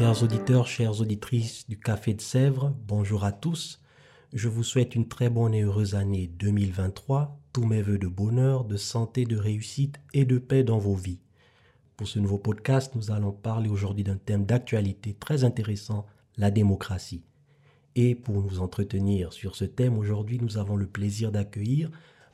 Chers auditeurs, chères auditrices du Café de Sèvres, bonjour à tous. Je vous souhaite une très bonne et heureuse année 2023, tous mes voeux de bonheur, de santé, de réussite et de paix dans vos vies. Pour ce nouveau podcast, nous allons parler aujourd'hui d'un thème d'actualité très intéressant, la démocratie. Et pour nous entretenir sur ce thème, aujourd'hui, nous avons le plaisir d'accueillir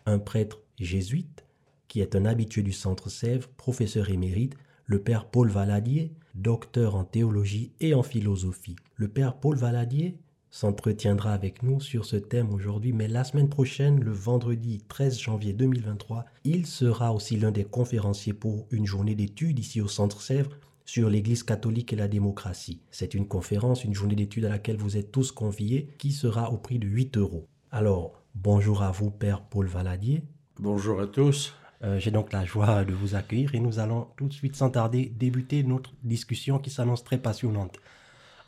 un prêtre jésuite qui est un habitué du Centre Sèvres, professeur émérite, le père Paul Valadier, docteur en théologie et en philosophie. Le père Paul Valadier s'entretiendra avec nous sur ce thème aujourd'hui, mais la semaine prochaine, le vendredi 13 janvier 2023, il sera aussi l'un des conférenciers pour une journée d'études ici au Centre Sèvres sur l'Église catholique et la démocratie. C'est une conférence, une journée d'études à laquelle vous êtes tous conviés, qui sera au prix de 8 euros. Alors, bonjour à vous, Père Paul Valadier. Bonjour à tous. Euh, J'ai donc la joie de vous accueillir et nous allons tout de suite, sans tarder, débuter notre discussion qui s'annonce très passionnante.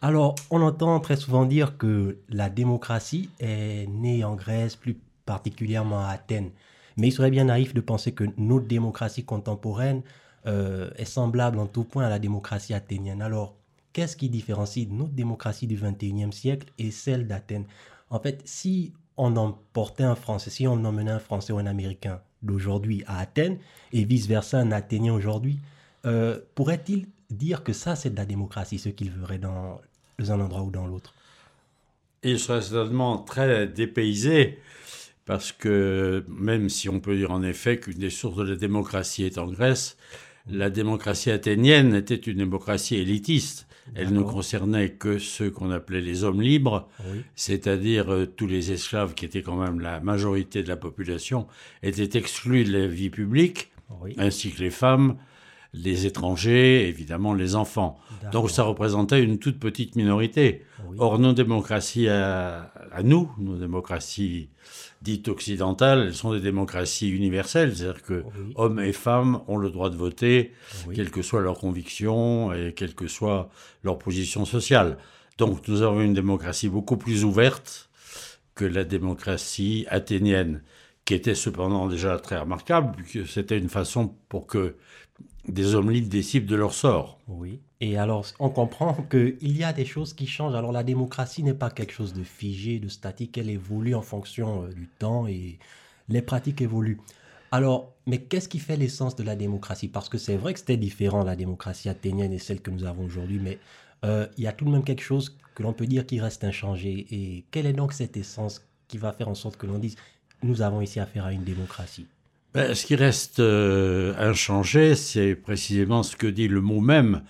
Alors, on entend très souvent dire que la démocratie est née en Grèce, plus particulièrement à Athènes. Mais il serait bien naïf de penser que notre démocratie contemporaine euh, est semblable en tout point à la démocratie athénienne. Alors, qu'est-ce qui différencie notre démocratie du 21e siècle et celle d'Athènes? En fait, si on emportait un Français, si on emmenait un Français ou un Américain d'aujourd'hui à Athènes et vice-versa un Athénien aujourd'hui, euh, pourrait-il dire que ça c'est de la démocratie, ce qu'il verrait dans un endroit ou dans l'autre? Il serait certainement très dépaysé parce que même si on peut dire en effet qu'une des sources de la démocratie est en Grèce, la démocratie athénienne était une démocratie élitiste. Elle ne concernait que ceux qu'on appelait les hommes libres, oui. c'est-à-dire euh, tous les esclaves qui étaient quand même la majorité de la population, étaient exclus de la vie publique, oui. ainsi que les femmes, les étrangers, évidemment les enfants. Donc ça représentait une toute petite minorité. Oui. Or, nos démocraties à, à, nous, nos démocraties dites occidentales, elles sont des démocraties universelles, c'est-à-dire que oui. hommes et femmes ont le droit de voter, oui. quelles que soient leurs convictions et quelle que soit leur position sociale. Donc nous avons une démocratie beaucoup plus ouverte que la démocratie athénienne, qui était cependant déjà très remarquable, puisque c'était une façon pour que des hommes libres décident de leur sort. Oui. Et alors, on comprend qu'il y a des choses qui changent. Alors, la démocratie n'est pas quelque chose de figé, de statique. Elle évolue en fonction euh, du temps et les pratiques évoluent. Alors, mais qu'est-ce qui fait l'essence de la démocratie? Parce que c'est vrai que c'était différent, la démocratie athénienne et celle que nous avons aujourd'hui, mais euh, il y a tout de même quelque chose que l'on peut dire qui reste inchangé. Et quelle est donc cette essence qui va faire en sorte que l'on dise nous avons ici affaire à une démocratie? Ben, ce qui reste euh, inchangé, c'est précisément ce que dit le mot même,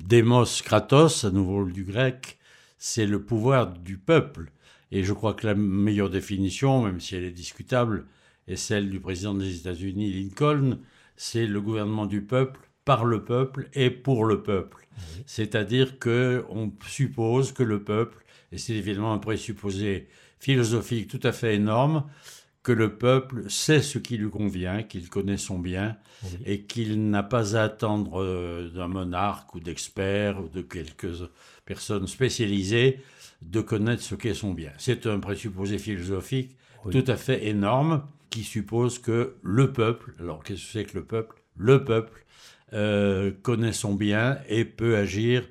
démos kratos, à nouveau du grec, c'est le pouvoir du peuple. Et je crois que la meilleure définition, même si elle est discutable, est celle du président des États-Unis, Lincoln, c'est le gouvernement du peuple, par le peuple et pour le peuple. C'est-à-dire que on suppose que le peuple, et c'est évidemment un présupposé philosophique tout à fait énorme, que le peuple sait ce qui lui convient, qu'il connaît son bien, oui. et qu'il n'a pas à attendre euh, d'un monarque ou d'experts ou de quelques personnes spécialisées de connaître ce qu'est son bien. C'est un présupposé philosophique oui. tout à fait énorme qui suppose que le peuple, alors qu'est-ce que c'est que le peuple? Le peuple euh, connaît son bien et peut agir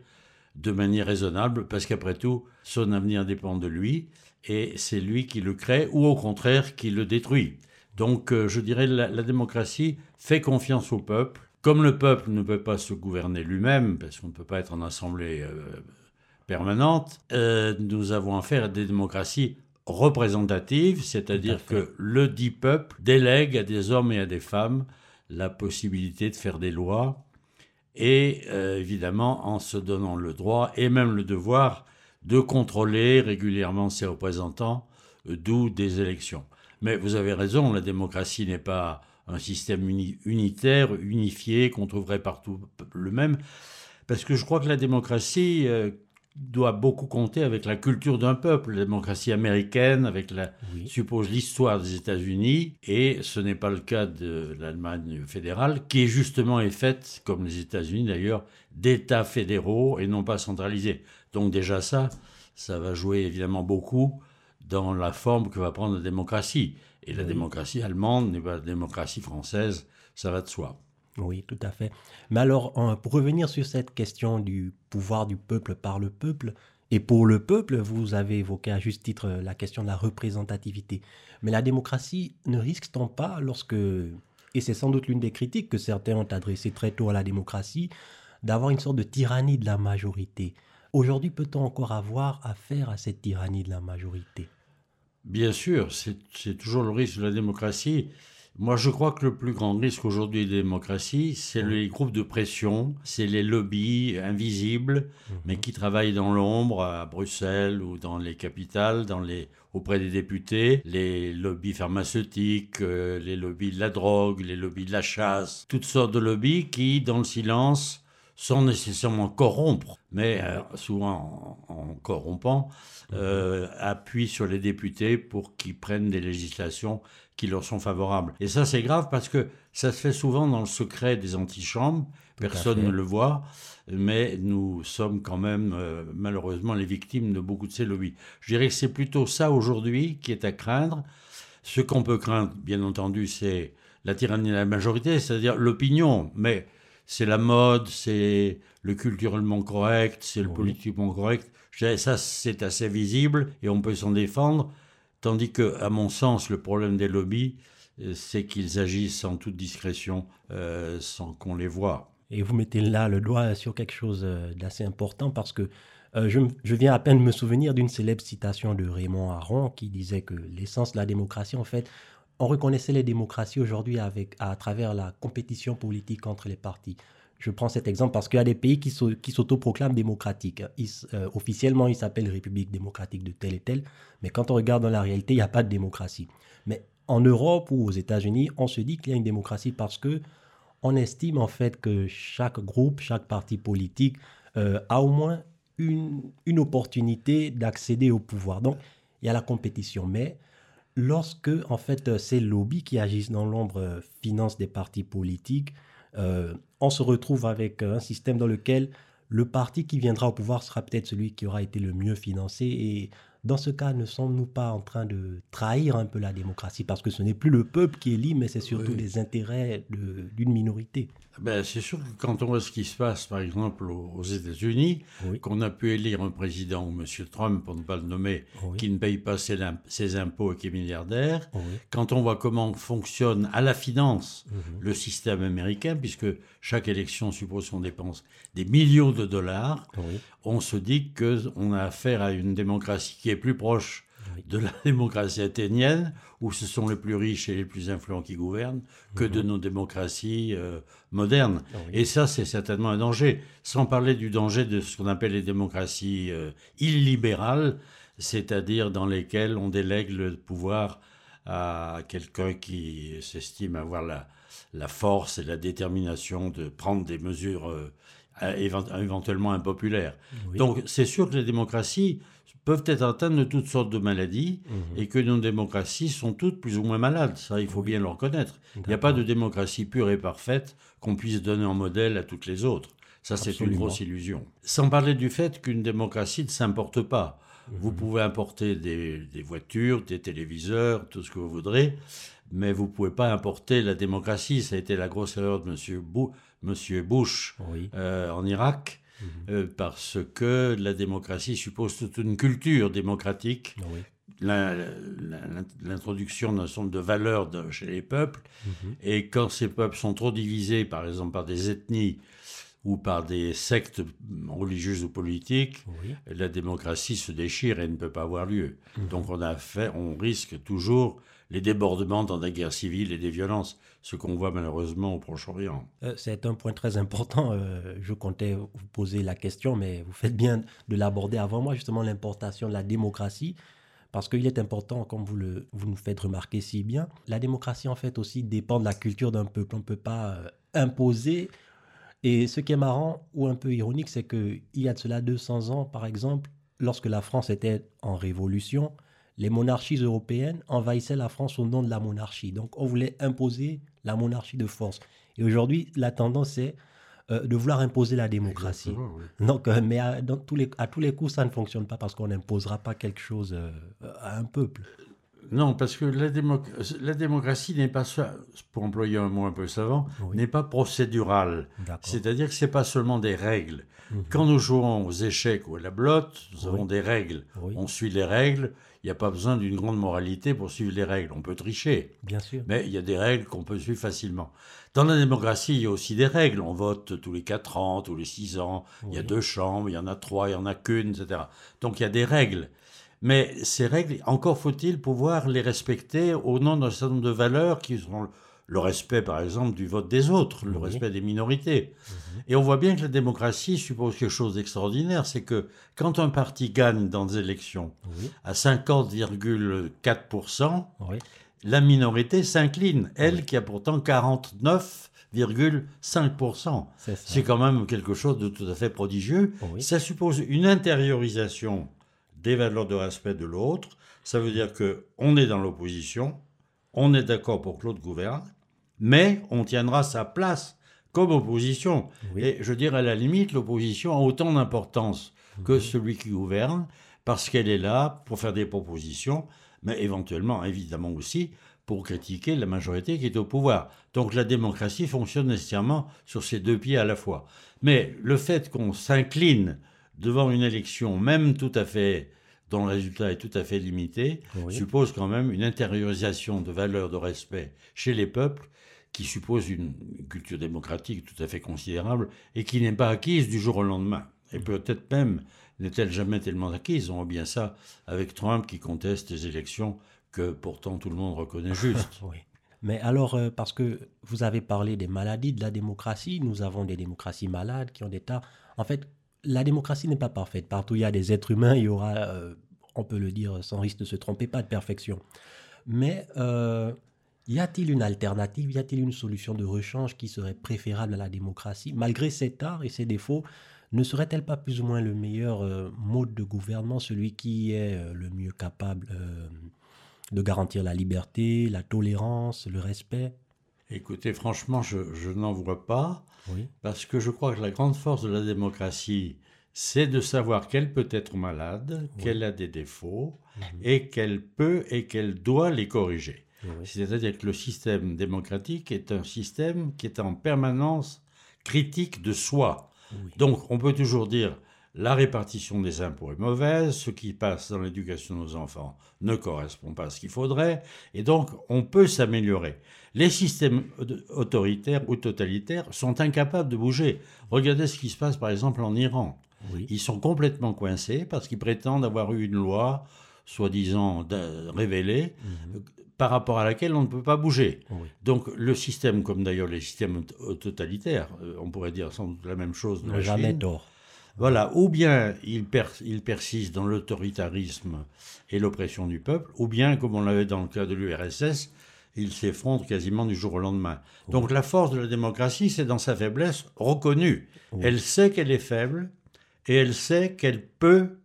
de manière raisonnable parce qu'après tout, son avenir dépend de lui et c'est lui qui le crée ou au contraire qui le détruit. Donc euh, je dirais la, la démocratie fait confiance au peuple. Comme le peuple ne peut pas se gouverner lui-même, parce qu'on ne peut pas être en assemblée euh, permanente, euh, nous avons affaire à des démocraties représentatives, c'est-à-dire que le dit peuple délègue à des hommes et à des femmes la possibilité de faire des lois, et euh, évidemment en se donnant le droit et même le devoir de contrôler régulièrement ses représentants, euh, d'où des élections. Mais vous avez raison, la démocratie n'est pas un système uni unitaire, unifié, qu'on trouverait partout le même. Parce que je crois que la démocratie euh, doit beaucoup compter avec la culture d'un peuple. La démocratie américaine, avec la, suppose l'histoire des États-Unis, et ce n'est pas le cas de l'Allemagne fédérale, qui est justement est faite, comme les États-Unis d'ailleurs, d'États fédéraux et non pas centralisés. Donc déjà ça, ça va jouer évidemment beaucoup dans la forme que va prendre la démocratie. Et la démocratie allemande n'est pas la démocratie française, ça va de soi. Oui, tout à fait. Mais alors, pour revenir sur cette question du pouvoir du peuple par le peuple, et pour le peuple, vous avez évoqué à juste titre la question de la représentativité. Mais la démocratie ne risque-t-on pas lorsque, et c'est sans doute l'une des critiques que certains ont adressées très tôt à la démocratie, d'avoir une sorte de tyrannie de la majorité? Aujourd'hui, peut-on encore avoir affaire à cette tyrannie de la majorité? Bien sûr, c'est toujours le risque de la démocratie. Moi, je crois que le plus grand risque aujourd'hui des démocraties, c'est les groupes de pression, c'est les lobbies invisibles, mhm. mais qui travaillent dans l'ombre à Bruxelles ou dans les capitales, dans les, auprès des députés, les lobbies pharmaceutiques, euh, les lobbies de la drogue, les lobbies de la chasse, toutes sortes de lobbies qui, dans le silence, sans nécessairement corrompre, mais euh, souvent en, corrompant, euh, appuient sur les députés pour qu'ils prennent des législations qui leur sont favorables. Et ça, c'est grave parce que ça se fait souvent dans le secret des antichambres, personne ne le voit, mais nous sommes quand même euh, malheureusement les victimes de beaucoup de ces lobbies. Je dirais que c'est plutôt ça aujourd'hui qui est à craindre. Ce qu'on peut craindre, bien entendu, c'est la tyrannie de la majorité, c'est-à-dire l'opinion, mais c'est la mode, c'est le culturellement correct, c'est le politiquement correct. Ça, c'est assez visible et on peut s'en défendre. Tandis que, à mon sens, le problème des lobbies, euh, c'est qu'ils agissent en toute discrétion, euh, sans qu'on les voie. Et vous mettez là le doigt sur quelque chose euh, d'assez important parce que je, je, viens à peine de me souvenir d'une célèbre citation de Raymond Aron qui disait que l'essence de la démocratie, en fait, on reconnaissait les démocraties aujourd'hui avec, à travers la compétition politique entre les partis. Je prends cet exemple parce qu'il y a des pays qui, s'autoproclament démocratiques. Euh, officiellement, ils s'appellent République démocratique de tel et tel, mais quand on regarde dans la réalité, il n'y a pas de démocratie. Mais en Europe ou aux États-Unis, on se dit qu'il y a une démocratie parce que on estime en fait que chaque groupe, chaque parti politique euh, a au moins une, une opportunité d'accéder au pouvoir. Donc, il y a la compétition. Mais lorsque en fait euh, ces lobbies qui agissent dans l'ombre euh, financent des partis politiques, euh, on se retrouve avec un système dans lequel le parti qui viendra au pouvoir sera peut-être celui qui aura été le mieux financé et dans ce cas, ne sommes-nous pas en train de trahir un peu la démocratie? Parce que ce n'est plus le peuple qui élit, mais c'est surtout les intérêts d'une minorité. Ben, c'est sûr que quand on voit ce qui se passe, par exemple, aux États-Unis, qu'on a pu élire un président, M. Trump, pour ne pas le nommer, qui ne paye pas ses, impôts et qui est milliardaire, quand on voit comment fonctionne à la finance mhm. le système américain, puisque chaque élection suppose qu'on dépense des millions de dollars, on se dit qu'on a affaire à une démocratie qui est plus proche de la démocratie athénienne, où ce sont les plus riches et les plus influents qui gouvernent, que de mhm. nos démocraties euh, modernes. Ah et ça, c'est certainement un danger. Sans parler du danger de ce qu'on appelle les démocraties euh, illibérales, c'est-à-dire dans lesquelles on délègue le pouvoir à quelqu'un qui s'estime avoir la, la, force et la détermination de prendre des mesures euh, éventuellement impopulaires. Donc c'est sûr que les démocraties peuvent être atteintes de toutes sortes de maladies mhm. et que nos démocraties sont toutes plus ou moins malades. Ça, il faut bien le reconnaître. Il n'y a pas de démocratie pure et parfaite qu'on puisse donner en modèle à toutes les autres. Ça, c'est une grosse illusion. Sans parler du fait qu'une démocratie ne s'importe pas. Mhm. Vous pouvez importer des, voitures, des téléviseurs, tout ce que vous voudrez, mais vous ne pouvez pas importer la démocratie. Ça a été la grosse erreur de M. Bush euh, en Irak Mhm. Euh, parce que la démocratie suppose toute une culture démocratique. Ah l'introduction d'un certain nombre de valeurs chez les peuples, mhm. et quand ces peuples sont trop divisés, par exemple par des ethnies ou par des sectes religieuses ou politiques, la démocratie se déchire et ne peut pas avoir lieu. Mhm. Donc on, a fait, on risque toujours les débordements dans des guerres civiles et des violences, ce qu'on voit malheureusement au Proche-Orient. Euh, c'est un point très important. Euh, je comptais vous poser la question, mais vous faites bien de l'aborder avant moi, justement l'importation de la démocratie. Parce qu'il est important, comme vous, vous nous faites remarquer si bien, la démocratie en fait aussi dépend de la culture d'un peuple. On ne peut pas euh, imposer Et ce qui est marrant ou un peu ironique, c'est qu'il y a de cela 200 ans, par exemple, lorsque la France était en révolution, les monarchies européennes envahissaient la France au nom de la monarchie. Donc on voulait imposer la monarchie de force. Et aujourd'hui, la tendance est euh, de vouloir imposer la démocratie. Donc, euh, mais à, dans tous les, à tous les coups, ça ne fonctionne pas parce qu'on n'imposera pas quelque chose euh, à un peuple. Non, parce que la, la démocratie n'est pas, pour employer un mot un peu savant, n'est pas procédurale. C'est-à-dire que ce n'est pas seulement des règles. Mhm. Quand nous jouons aux échecs ou à la blotte, nous avons des règles. On suit les règles. Il n'y a pas besoin d'une grande moralité pour suivre les règles. On peut tricher. Bien sûr. Mais il y a des règles qu'on peut suivre facilement. Dans la démocratie, il y a aussi des règles. On vote tous les 4 ans, tous les 6 ans. Il y a deux chambres, il y en a trois, il n'y en a qu'une, etc. Donc il y a des règles. Mais ces règles, encore faut-il pouvoir les respecter au nom d'un certain nombre de valeurs qui sont le respect, par exemple, du vote des autres, le respect des minorités. Mhm. Et on voit bien que la démocratie suppose quelque chose d'extraordinaire, c'est que quand un parti gagne dans des élections à 50,4%, la minorité s'incline, elle qui a pourtant 49,5%. C'est quand même quelque chose de tout à fait prodigieux. Ça suppose une intériorisation des valeurs de respect de l'autre. Ça veut dire que on est dans l'opposition, on est d'accord pour que l'autre gouverne, mais on tiendra sa place comme opposition. Et je dirais à la limite, l'opposition a autant d'importance que celui qui gouverne, parce qu'elle est là pour faire des propositions, mais éventuellement, évidemment aussi, pour critiquer la majorité qui est au pouvoir. Donc la démocratie fonctionne nécessairement sur ces deux pieds à la fois. Mais le fait qu'on s'incline devant une élection, même tout à fait dont le résultat est tout à fait limité, suppose quand même une intériorisation de valeurs de respect chez les peuples qui suppose une culture démocratique tout à fait considérable et qui n'est pas acquise du jour au lendemain. Et peut-être même n'est-elle jamais tellement acquise. On voit bien ça avec Trump qui conteste les élections que pourtant tout le monde reconnaît juste. oui. Mais alors, euh, parce que vous avez parlé des maladies de la démocratie, nous avons des démocraties malades qui ont des tas. En fait, la démocratie n'est pas parfaite. Partout il y a des êtres humains, il y aura, euh, on peut le dire sans risque de se tromper, pas de perfection. Mais euh, y a-t-il une alternative, y a-t-il une solution de rechange qui serait préférable à la démocratie? Malgré ses torts et ses défauts, ne serait-elle pas plus ou moins le meilleur euh, mode de gouvernement, celui qui est le mieux capable de garantir la liberté, la tolérance, le respect? Écoutez, franchement, je, n'en vois pas, parce que je crois que la grande force de la démocratie, c'est de savoir qu'elle peut être malade, qu'elle a des défauts, mhm. et qu'elle peut et qu'elle doit les corriger. C'est-à-dire que le système démocratique est un système qui est en permanence critique de soi. Donc on peut toujours dire la répartition des impôts est mauvaise, ce qui passe dans l'éducation de nos enfants ne correspond pas à ce qu'il faudrait, et donc on peut s'améliorer. Les systèmes autoritaires ou totalitaires sont incapables de bouger. Regardez ce qui se passe par exemple en Iran. Ils sont complètement coincés parce qu'ils prétendent avoir eu une loi soi-disant révélée mhm. par rapport à laquelle on ne peut pas bouger. Donc le système, comme d'ailleurs les systèmes totalitaires, euh, on pourrait dire sans doute la même chose. Ne jamais tort. Voilà, ou bien il, persiste dans l'autoritarisme et l'oppression du peuple, ou bien, comme on l'avait dans le cas de l'URSS, il s'effondre quasiment du jour au lendemain. Donc la force de la démocratie, c'est dans sa faiblesse reconnue. Elle sait qu'elle est faible et elle sait qu'elle peut,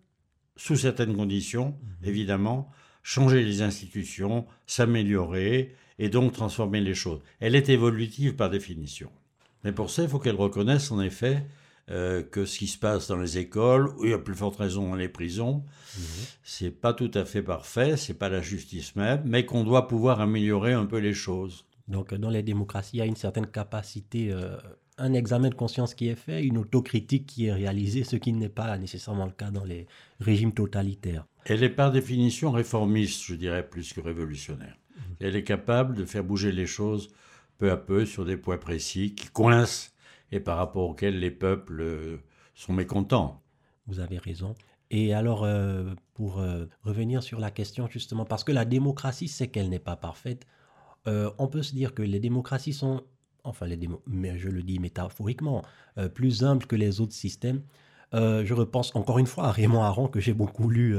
sous certaines conditions, mhm. évidemment, changer les institutions, s'améliorer et donc transformer les choses. Elle est évolutive par définition. Mais pour ça, il faut qu'elle reconnaisse en effet euh, que ce qui se passe dans les écoles, ou a plus forte raison dans les prisons. Mhm. C'est pas tout à fait parfait, c'est pas la justice même, mais qu'on doit pouvoir améliorer un peu les choses. Donc dans les démocraties, il y a une certaine capacité, euh, un examen de conscience qui est fait, une autocritique qui est réalisée, ce qui n'est pas nécessairement le cas dans les régimes totalitaires. Elle est par définition réformiste, je dirais, plus que révolutionnaire. Mhm. Elle est capable de faire bouger les choses peu à peu sur des points précis qui coincent et par rapport auxquels les peuples euh, sont mécontents. Vous avez raison. Et alors, euh, pour euh, revenir sur la question justement, parce que la démocratie, c'est qu'elle n'est pas parfaite, on peut se dire que les démocraties sont, enfin, les mais je le dis métaphoriquement, plus humbles que les autres systèmes. je repense encore une fois à Raymond Aron, que j'ai beaucoup lu,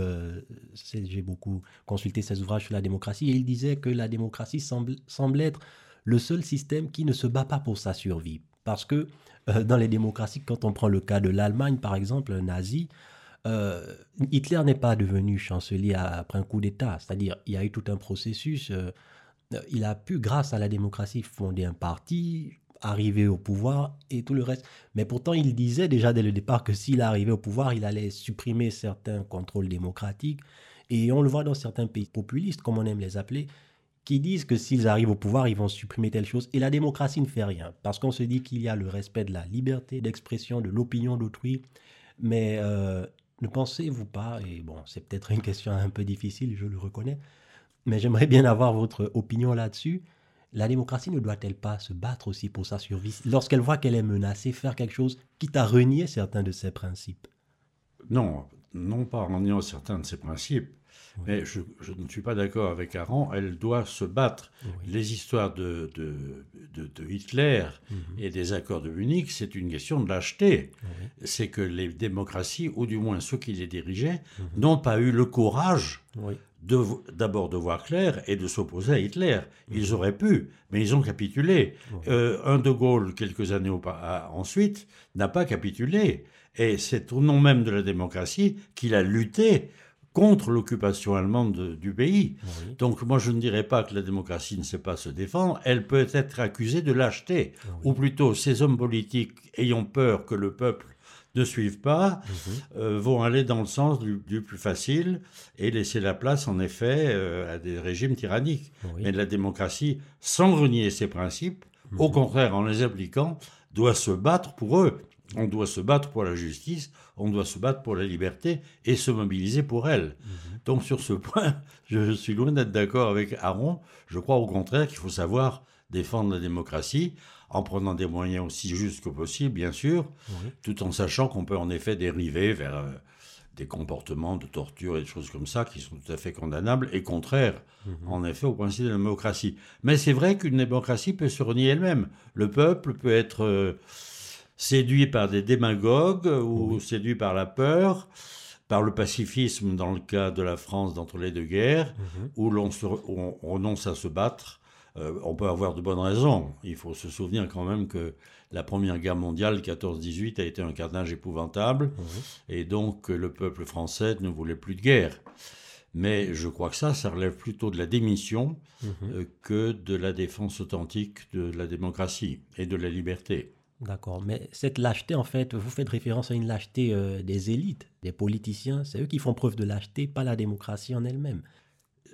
j'ai beaucoup consulté ses ouvrages sur la démocratie, et il disait que la démocratie semble être le seul système qui ne se bat pas pour sa survie. Parce que euh, dans les démocraties, quand on prend le cas de l'Allemagne, par exemple, nazi, euh, Hitler n'est pas devenu chancelier après un coup d'État. C'est-à-dire, il y a eu tout un processus. Euh, il a pu, grâce à la démocratie, fonder un parti, arriver au pouvoir et tout le reste. Mais pourtant, il disait déjà dès le départ que s'il arrivait au pouvoir, il allait supprimer certains contrôles démocratiques. Et on le voit dans certains pays populistes, comme on aime les appeler, qui disent que s'ils arrivent au pouvoir, ils vont supprimer telle chose. Et la démocratie ne fait rien, parce qu'on se dit qu'il y a le respect de la liberté d'expression, de l'opinion d'autrui. Mais euh, ne pensez-vous pas, et bon, c'est peut-être une question un peu difficile, je le reconnais, mais j'aimerais bien avoir votre opinion là-dessus. La démocratie ne doit-elle pas se battre aussi pour sa survie lorsqu'elle voit qu'elle est menacée, faire quelque chose quitte à renier certains de ses principes? Non, non pas en reniant certains de ses principes, mais je, ne suis pas d'accord avec Aron, elle doit se battre. Les histoires de, de, de, Hitler mhm. et des accords de Munich, c'est une question de lâcheté. C'est que les démocraties, ou du moins ceux qui les dirigeaient, mhm. n'ont pas eu le courage d'abord de, voir clair et de s'opposer à Hitler. Mhm. Ils auraient pu, mais ils ont capitulé. Euh, un de Gaulle, quelques années ensuite, n'a pas capitulé. Et c'est au nom même de la démocratie qu'il a lutté contre l'occupation allemande du pays. Donc moi je ne dirais pas que la démocratie ne sait pas se défendre, elle peut être accusée de lâcheté, ou plutôt ces hommes politiques ayant peur que le peuple ne suive pas, mhm. euh, vont aller dans le sens du, plus facile et laisser la place en effet euh, à des régimes tyranniques. Mais la démocratie, sans renier ses principes, au mhm. contraire en les appliquant, doit se battre pour eux. On doit se battre pour la justice, on doit se battre pour la liberté et se mobiliser pour elle. Mhm. Donc sur ce point, je suis loin d'être d'accord avec Aaron. Je crois au contraire qu'il faut savoir défendre la démocratie en prenant des moyens aussi justes que possible, bien sûr, tout en sachant qu'on peut en effet dériver vers euh, des comportements de torture et des choses comme ça qui sont tout à fait condamnables et contraires, mhm. en effet, au principe de la démocratie. Mais c'est vrai qu'une démocratie peut se renier elle-même. Le peuple peut être... Euh, séduit par des démagogues ou séduit par la peur, par le pacifisme dans le cas de la France d'entre les deux guerres, mhm. où, l'on renonce à se battre. Euh, on peut avoir de bonnes raisons. Il faut se souvenir quand même que la Première Guerre mondiale, 14-18, a été un carnage épouvantable, et donc le peuple français ne voulait plus de guerre. Mais je crois que ça, ça relève plutôt de la démission mhm. euh, que de la défense authentique de la démocratie et de la liberté. D'accord. Mais cette lâcheté, en fait, vous faites référence à une lâcheté euh, des élites, des politiciens. C'est eux qui font preuve de lâcheté, pas la démocratie en elle-même.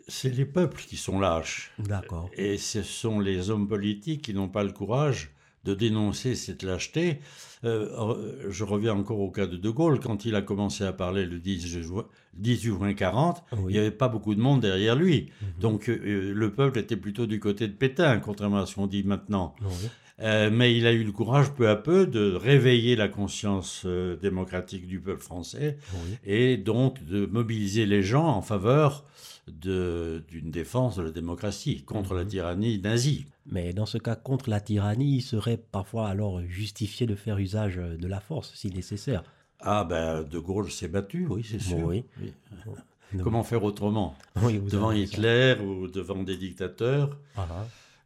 C'est les peuples qui sont lâches. D'accord. Et ce sont les hommes politiques qui n'ont pas le courage de dénoncer cette lâcheté. Euh, je reviens encore au cas de De Gaulle, quand il a commencé à parler le 10 juin, 18 juin 40, il n'y avait pas beaucoup de monde derrière lui. Mhm. Donc euh, le peuple était plutôt du côté de Pétain, contrairement à ce qu'on dit maintenant. Oui. Euh, mais il a eu le courage peu à peu de réveiller la conscience euh, démocratique du peuple français et donc de mobiliser les gens en faveur d'une défense de la démocratie contre la mhm. tyrannie nazie. Mais dans ce cas, contre la tyrannie, il serait parfois alors justifié de faire usage de la force si nécessaire. Ah ben, De Gaulle s'est battu, oui, c'est sûr. Oui. Comment faire autrement? Devant Hitler ou devant des dictateurs? Ah.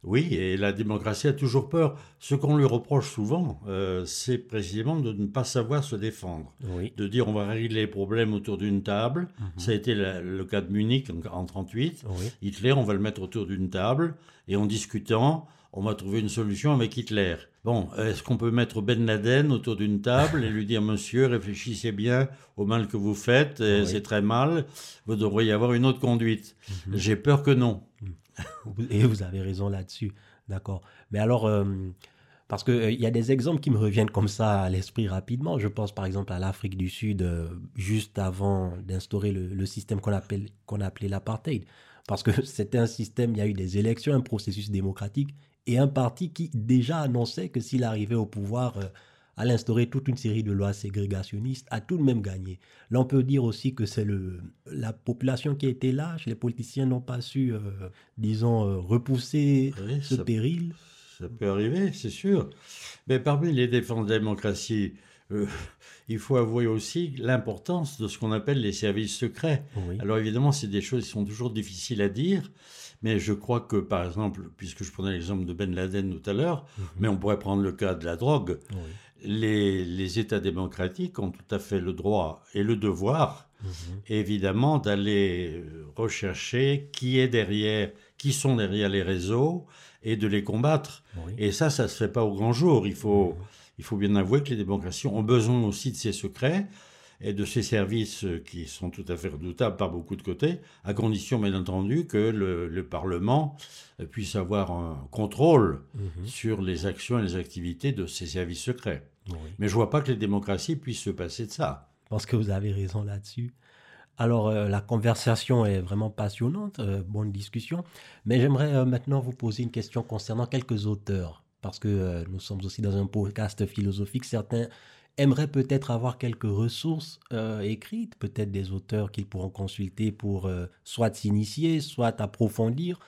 Oui, et la démocratie a toujours peur. Ce qu'on lui reproche souvent, euh, c'est précisément de ne pas savoir se défendre. De dire on va régler les problèmes autour d'une table. Mhm. Ça a été le cas de Munich en 1938. Hitler, on va le mettre autour d'une table et en discutant, on va trouver une solution avec Hitler. Bon, est-ce qu'on peut mettre Ben Laden autour d'une table et lui dire Monsieur, réfléchissez bien au mal que vous faites, c'est très mal, vous devriez avoir une autre conduite mhm. J'ai peur que non. Mhm. Et vous avez raison là-dessus. D'accord. Mais alors, euh, parce qu'il euh, y a des exemples qui me reviennent comme ça à l'esprit rapidement. Je pense par exemple à l'Afrique du Sud, euh, juste avant d'instaurer le, système qu'on qu'on a appelé l'apartheid. Parce que c'était un système, il y a eu des élections, un processus démocratique et un parti qui déjà annonçait que s'il arrivait au pouvoir à l'instaurer toute une série de lois ségrégationnistes, a tout de même gagné. Là, on peut dire aussi que c'est la population qui a été lâche, les politiciens n'ont pas su, euh, disons, euh, repousser ce péril. Ça peut arriver, c'est sûr. Mais parmi les défenses de la démocratie, euh, il faut avouer aussi l'importance de ce qu'on appelle les services secrets. Oui. Alors évidemment, c'est des choses qui sont toujours difficiles à dire, mais je crois que, par exemple, puisque je prenais l'exemple de Ben Laden tout à l'heure, Mhm. mais on pourrait prendre le cas de la drogue, Oui. Les, les États démocratiques ont tout à fait le droit et le devoir, Mhm. évidemment, d'aller euh, rechercher qui est derrière, qui sont derrière les réseaux et de les combattre. Oui. Et ça, ça se fait pas au grand jour. Il faut, il faut bien avouer que les démocraties ont besoin aussi de ces secrets et de ces services qui sont tout à fait redoutables par beaucoup de côtés, à condition, bien entendu, que le, le Parlement euh, puisse avoir un contrôle Mhm. sur les actions et les activités de ces services secrets. Oui. Mais je vois pas que les démocraties puissent se passer de ça. Je pense que vous avez raison là-dessus. Alors, euh, la conversation est vraiment passionnante, euh, bonne discussion. Mais j'aimerais euh, maintenant vous poser une question concernant quelques auteurs. Parce que nous sommes aussi dans un podcast philosophique. Certains aimeraient peut-être avoir quelques ressources écrites, peut-être des auteurs qu'ils pourront consulter pour soit s'initier, soit approfondir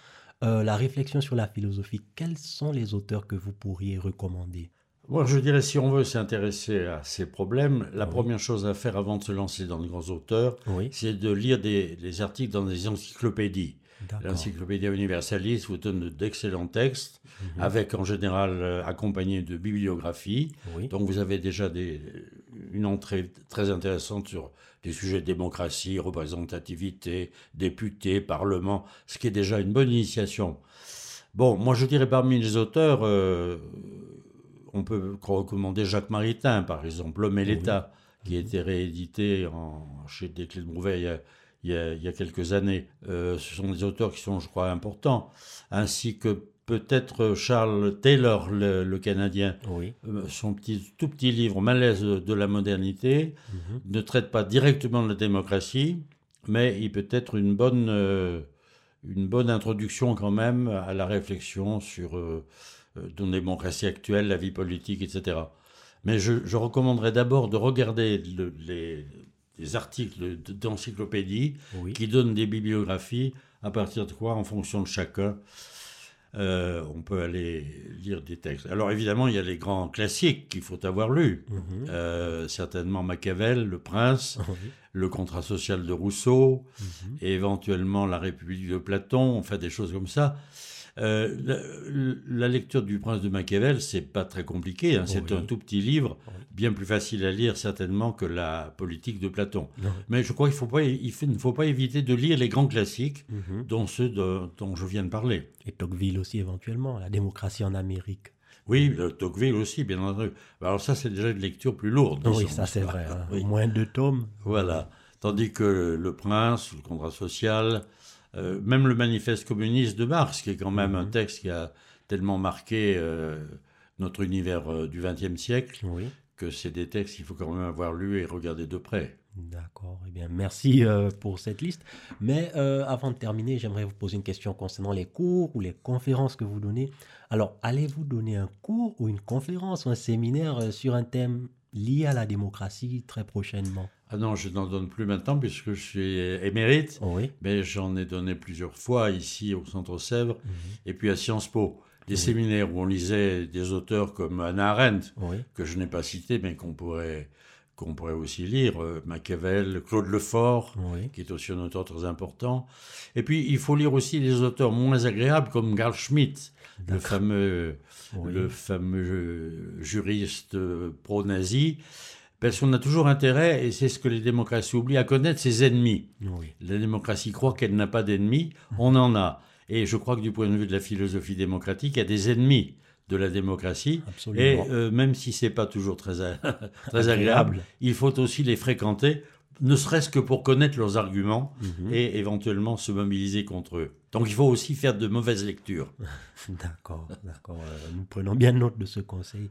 la réflexion sur la philosophie. Quels sont les auteurs que vous pourriez recommander? Moi, je dirais, si on veut s'intéresser à ces problèmes, la Oui. première chose à faire avant de se lancer dans de grands auteurs, Oui, c'est de lire des, des articles dans des encyclopédies. d'accord. L'Encyclopédia Universalis vous donne d'excellents textes, Mhm. avec en général euh, accompagnés de bibliographies. Oui, Donc vous avez déjà des, une entrée très intéressante sur des sujets de démocratie, représentativité, députés, parlement, ce qui est déjà une bonne initiation. Bon, moi je dirais parmi les auteurs, euh, on peut recommander Jacques Maritain, par exemple, L'homme et Oui. l'État, qui a été réédité en, chez Desclés de Brouvet il y a, il y a- il y a quelques années. Euh, ce sont des auteurs qui sont, je crois, importants, ainsi que peut-être Charles Taylor, le- le Canadien, oui. euh, son petit, tout petit livre Malaise de la modernité Mhm. ne traite pas directement de la démocratie, mais il peut être une bonne, euh, une bonne introduction quand même à la réflexion sur euh, nos démocraties actuelles, la vie politique, etc. Mais je, je recommanderais d'abord de regarder le- les, les articles de- d'encyclopédie Oui. qui donnent des bibliographies, à partir de quoi, en fonction de chacun, euh, on peut aller lire des textes. Alors évidemment, il y a les grands classiques qu'il faut avoir lus. Mhm. Euh, certainement Machiavel, Le Prince. Le contrat social de Rousseau, Mhm. et éventuellement La République de Platon, enfin des choses comme ça. Euh, la, la lecture du Prince de Machiavel, c'est pas très compliqué. hein, c'est Oui. un tout petit livre, Oui. bien plus facile à lire certainement que la politique de Platon. Non. Mais je crois qu'il faut pas, il faut- ne faut pas éviter de lire les grands classiques, Mhm. dont ceux de- dont je viens de parler. Et Tocqueville aussi éventuellement, la démocratie en Amérique. Oui, le Tocqueville aussi, bien entendu. Alors ça, c'est déjà une lecture plus lourde. oui, disons, ça c'est vrai. hein. Oui. Moins de tomes. Voilà. Tandis que Le Prince, le contrat social, euh, même le manifeste communiste de Marx, qui est quand même un Mhm. texte qui a tellement marqué euh, notre univers euh, du XXe siècle, Oui. que c'est des textes qu'il faut quand même avoir lus et regarder de près. D'accord. Eh bien, merci pour cette liste. Mais avant de terminer, j'aimerais vous poser une question concernant les cours ou les conférences que vous donnez. Alors, allez-vous donner un cours ou une conférence ou un séminaire sur un thème? Lié à la démocratie très prochainement Ah non, je n'en donne plus maintenant puisque je suis émérite, Oh, Oui. mais j'en ai donné plusieurs fois ici au Centre Sèvres et puis à Sciences Po. Des Oui. séminaires où on lisait des auteurs comme Hannah Arendt, Oui. que je n'ai pas cité, mais qu'on pourrait, qu'on pourrait aussi lire, euh, Machiavel, Claude Lefort, Oui. qui est aussi un auteur très important. Et puis, il faut lire aussi les auteurs moins agréables, comme Carl Schmitt, le fameux, Oui. le fameux euh, juriste euh, pro-nazi, parce qu'on a toujours intérêt, et c'est ce que les démocraties oublient, à connaître ses ennemis. Oui. La démocratie croit qu'elle n'a pas d'ennemis, on en a. Et je crois que du point de vue de la philosophie démocratique, il y a des ennemis de la démocratie. Et euh, même si c'est pas toujours très, a- très agréable, il faut aussi les fréquenter, ne serait-ce que pour connaître leurs arguments Mhm. et éventuellement se mobiliser contre eux. Donc il faut aussi faire de mauvaises lectures. D'accord, d'accord. Euh, nous prenons bien note de ce conseil.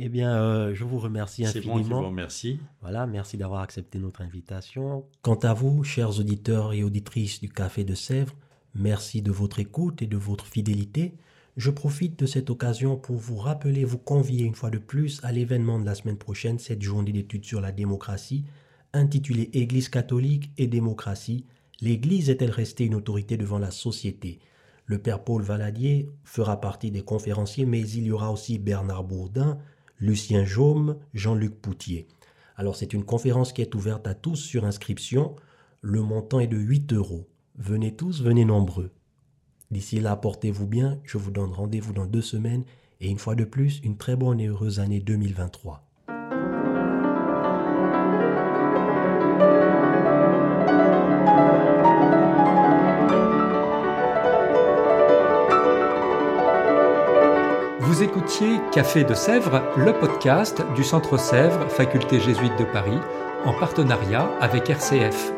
Eh bien, euh, je vous remercie C'est moi qui infiniment. vous remercie. Voilà, merci d'avoir accepté notre invitation. Quant à vous, chers auditeurs et auditrices du Café de Sèvres, merci de votre écoute et de votre fidélité. Je profite de cette occasion pour vous rappeler, vous convier une fois de plus à l'événement de la semaine prochaine, cette journée d'études sur la démocratie, intitulée Église catholique et démocratie. L'Église est-elle restée une autorité devant la société? Le Père Paul Valadier fera partie des conférenciers, mais il y aura aussi Bernard Bourdin, Lucien Jaume, Jean-Luc Poutier. Alors c'est une conférence qui est ouverte à tous sur inscription. Le montant est de 8 euros. Venez tous, venez nombreux. D'ici là, portez-vous bien. Je vous donne rendez-vous dans deux semaines. Et une fois de plus, une très bonne et heureuse année 2023. Vous écoutiez Café de Sèvres, le podcast du Centre Sèvres, Faculté jésuite de Paris, en partenariat avec RCF.